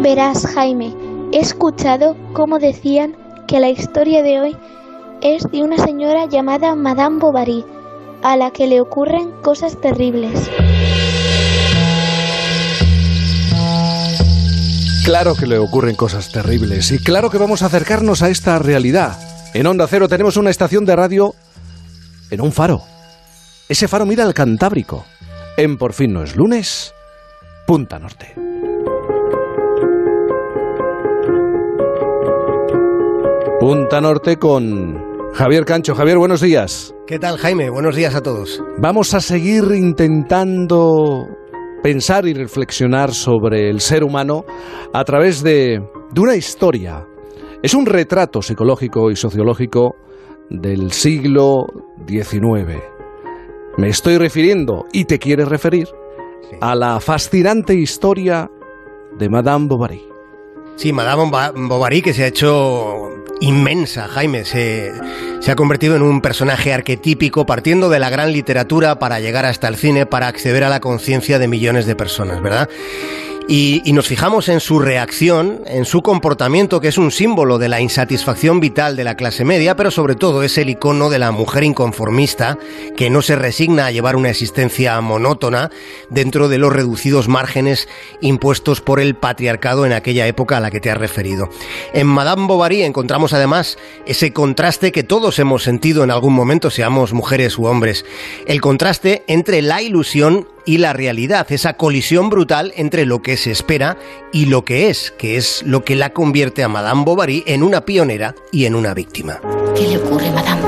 Verás, Jaime, he escuchado cómo decían que la historia de hoy es de una señora llamada Madame Bovary, a la que le ocurren cosas terribles. Claro que le ocurren cosas terribles y claro que vamos a acercarnos a esta realidad. En Onda Cero tenemos una estación de radio en un faro. Ese faro mira al Cantábrico. En Por fin no es lunes, Punta Norte. Punta Norte con Javier Cancho. Javier, buenos días. ¿Qué tal, Jaime? Buenos días a todos. Vamos a seguir intentando pensar y reflexionar sobre el ser humano a través de, de una historia. Es un retrato psicológico y sociológico del siglo XIX. Me estoy refiriendo, y te quieres referir, a la fascinante historia de Madame Bovary. Sí, Madame Bovary que se ha hecho inmensa, Jaime. Se, ha convertido en un personaje arquetípico partiendo de la gran literatura para llegar hasta el cine, para acceder a la conciencia de millones de personas, ¿verdad? Y, nos fijamos en su reacción, en su comportamiento, que es un símbolo de la insatisfacción vital de la clase media, pero sobre todo es el icono de la mujer inconformista que no se resigna a llevar una existencia monótona dentro de los reducidos márgenes impuestos por el patriarcado en aquella época a la que te has referido. En Madame Bovary encontramos además ese contraste que todos hemos sentido en algún momento, seamos mujeres u hombres, el contraste entre la ilusión y la realidad, esa colisión brutal entre lo que se espera y lo que es, que es lo que la convierte a Madame Bovary en una pionera y en una víctima. ¿Qué le ocurre, Madame?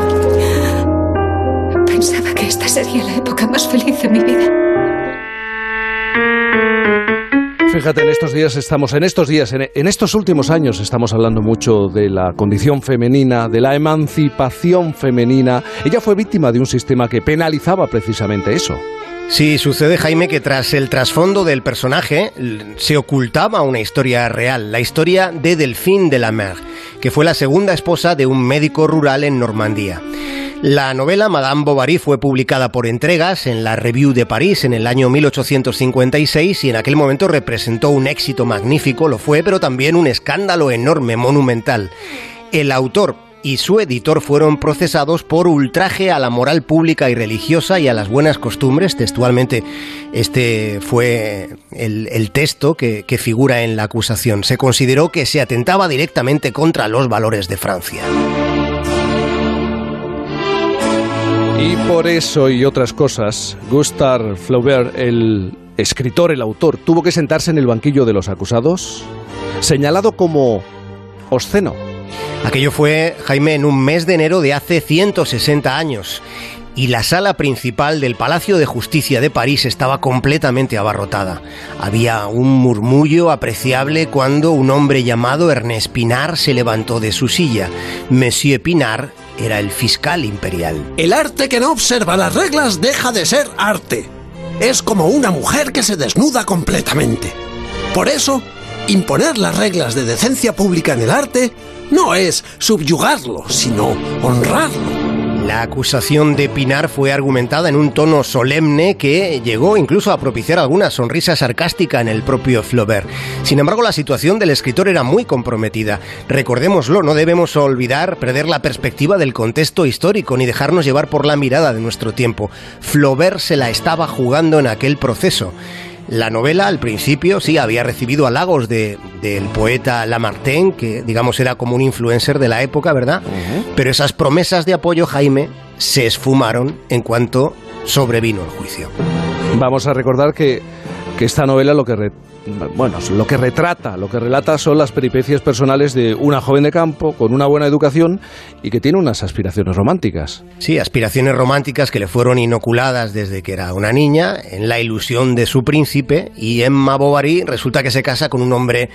Pensaba que esta sería la época más feliz de mi vida. Fíjate, en estos días estamos, en estos días, en, estos últimos años estamos hablando mucho de la condición femenina, de la emancipación femenina. Ella fue víctima de un sistema que penalizaba precisamente eso. Sí, sucede Jaime que tras el trasfondo del personaje se ocultaba una historia real, la historia de Delphine de la Mer, que fue la segunda esposa de un médico rural en Normandía. La novela Madame Bovary fue publicada por entregas en la Revue de París en el año 1856 y en aquel momento representó un éxito magnífico, lo fue, pero también un escándalo enorme, monumental. El autor, y su editor fueron procesados por ultraje a la moral pública y religiosa y a las buenas costumbres. Textualmente, este fue el, texto que figura en la acusación. Se consideró que se atentaba directamente contra los valores de Francia. Y por eso y otras cosas, Gustave Flaubert, el escritor, el autor, tuvo que sentarse en el banquillo de los acusados, señalado como obsceno Aquello fue, Jaime, en un mes de enero de hace 160 años. Y la sala principal del Palacio de Justicia de París estaba completamente abarrotada. Había un murmullo apreciable cuando un hombre llamado Ernest Pinard se levantó de su silla. Monsieur Pinard era el fiscal imperial. El arte que no observa las reglas deja de ser arte. Es como una mujer que se desnuda completamente. Por eso, imponer las reglas de decencia pública en el arte no es subyugarlo, sino honrarlo. La acusación de Pinar fue argumentada en un tono solemne que llegó incluso a propiciar alguna sonrisa sarcástica en el propio Flaubert. Sin embargo, la situación del escritor era muy comprometida. Recordémoslo, no debemos olvidar perder la perspectiva del contexto histórico ni dejarnos llevar por la mirada de nuestro tiempo. Flaubert se la estaba jugando en aquel proceso. La novela al principio sí había recibido halagos de, del poeta Lamartine, que digamos era como un influencer de la época, ¿verdad? Uh -huh. Pero esas promesas de apoyo, Jaime, se esfumaron en cuanto sobrevino el juicio. Vamos a recordar que, que esta novela lo que, re, bueno, lo que retrata, lo que relata son las peripecias personales de una joven de campo con una buena educación y que tiene unas aspiraciones románticas. Sí, aspiraciones románticas que le fueron inoculadas desde que era una niña, en la ilusión de su príncipe, y Emma Bovary resulta que se casa con un hombre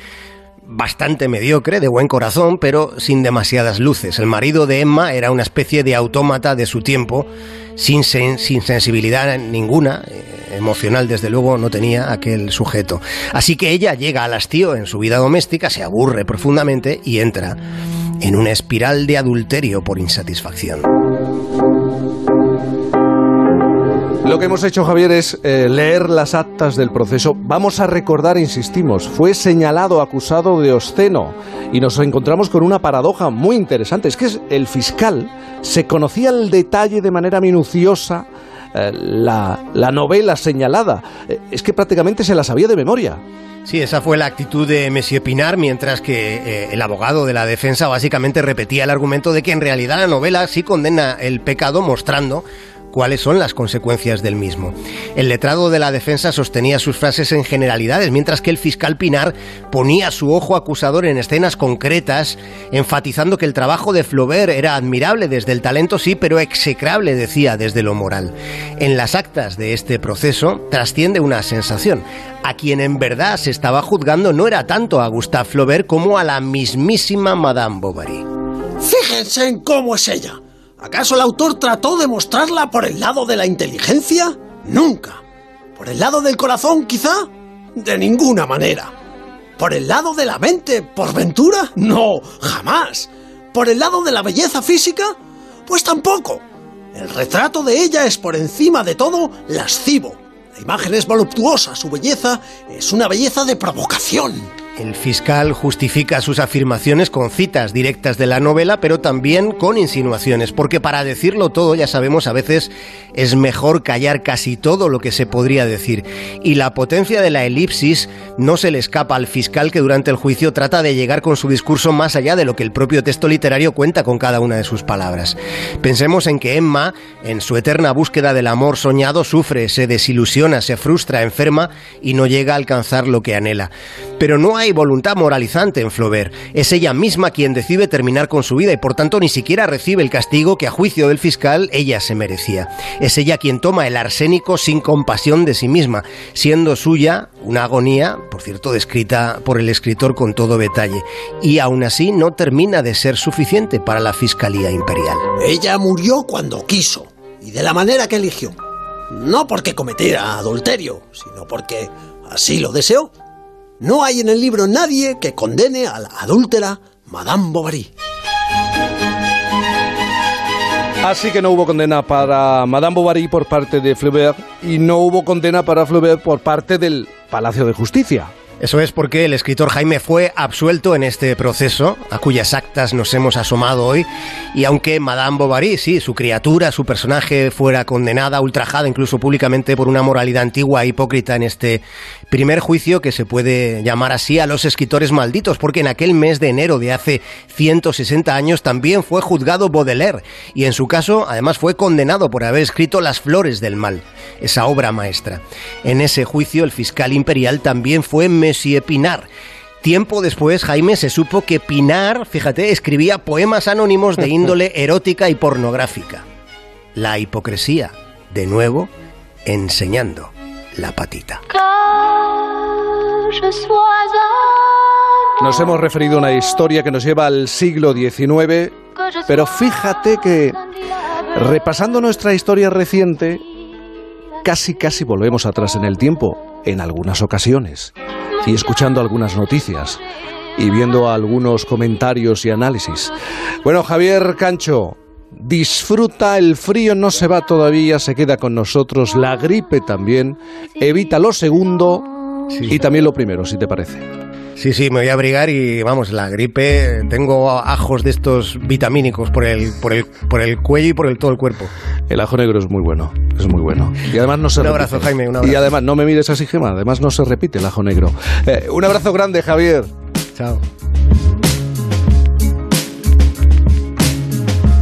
bastante mediocre, de buen corazón, pero sin demasiadas luces. El marido de Emma era una especie de autómata de su tiempo, sin, sen sin sensibilidad ninguna. Emocional desde luego no tenía aquel sujeto. Así que ella llega al hastío en su vida doméstica, se aburre profundamente y entra en una espiral de adulterio por insatisfacción. Lo que hemos hecho, Javier, es eh, leer las actas del proceso. Vamos a recordar, insistimos, fue señalado acusado de obsceno y nos encontramos con una paradoja muy interesante. Es que el fiscal se conocía el detalle de manera minuciosa eh, la, novela señalada. Eh, es que prácticamente se la sabía de memoria. Sí, esa fue la actitud de Monsieur Pinar, mientras que el abogado de la defensa básicamente repetía el argumento de que en realidad la novela sí condena el pecado mostrando cuáles son las consecuencias del mismo. El letrado de la defensa sostenía sus frases en generalidades, mientras que el fiscal Pinar ponía su ojo acusador en escenas concretas, enfatizando que el trabajo de Flaubert era admirable desde el talento, sí, pero execrable, decía, desde lo moral. En las actas de este proceso trasciende una sensación. A quien en verdad se estaba juzgando no era tanto a Gustave Flaubert como a la mismísima Madame Bovary. Fíjense en cómo es ella ¿Acaso el autor trató de mostrarla por el lado de la inteligencia? Nunca. ¿Por el lado del corazón, quizá? De ninguna manera. ¿Por el lado de la mente, por ventura? No, jamás. ¿Por el lado de la belleza física? Pues tampoco. El retrato de ella es por encima de todo lascivo. La imagen es voluptuosa, su belleza es una belleza de provocación. El fiscal justifica sus afirmaciones con citas directas de la novela, pero también con insinuaciones, porque para decirlo todo, ya sabemos, a veces es mejor callar casi todo lo que se podría decir. Y la potencia de la elipsis no se le escapa al fiscal que durante el juicio trata de llegar con su discurso más allá de lo que el propio texto literario cuenta con cada una de sus palabras. Pensemos en que Emma, en su eterna búsqueda del amor soñado, sufre, se desilusiona, se frustra, enferma y no llega a alcanzar lo que anhela. Pero no hay voluntad moralizante en Flaubert. Es ella misma quien decide terminar con su vida y por tanto ni siquiera recibe el castigo que a juicio del fiscal ella se merecía. Es ella quien toma el arsénico sin compasión de sí misma, siendo suya una agonía, por cierto, descrita por el escritor con todo detalle. Y aún así no termina de ser suficiente para la Fiscalía Imperial. Ella murió cuando quiso y de la manera que eligió. No porque cometiera adulterio, sino porque así lo deseó. No hay en el libro nadie que condene a la adúltera Madame Bovary. Así que no hubo condena para Madame Bovary por parte de Flaubert y no hubo condena para Flaubert por parte del Palacio de Justicia. Eso es porque el escritor Jaime fue absuelto en este proceso, a cuyas actas nos hemos asomado hoy, y aunque Madame Bovary, sí, su criatura, su personaje, fuera condenada, ultrajada incluso públicamente por una moralidad antigua e hipócrita en este primer juicio que se puede llamar así a los escritores malditos, porque en aquel mes de enero de hace 160 años también fue juzgado Baudelaire, y en su caso además fue condenado por haber escrito Las Flores del Mal, esa obra maestra. En ese juicio el fiscal imperial también fue Monsieur Pinar. Tiempo después, Jaime se supo que Pinar, fíjate, escribía poemas anónimos de índole erótica y pornográfica. La hipocresía, de nuevo, enseñando la patita. Nos hemos referido a una historia que nos lleva al siglo XIX, pero fíjate que repasando nuestra historia reciente, casi casi volvemos atrás en el tiempo en algunas ocasiones y escuchando algunas noticias y viendo algunos comentarios y análisis. Bueno, Javier Cancho, disfruta, el frío no se va todavía, se queda con nosotros, la gripe también, evita lo segundo y también lo primero, si te parece. Sí, sí, me voy a abrigar y vamos, la gripe, tengo ajos de estos vitamínicos por el, por el, por el cuello y por el, todo el cuerpo. El ajo negro es muy bueno, es muy bueno. Y además no se un abrazo, Jaime, un abrazo. Y además, no me mires así, Gema, además no se repite el ajo negro. Eh, un abrazo grande, Javier. Chao.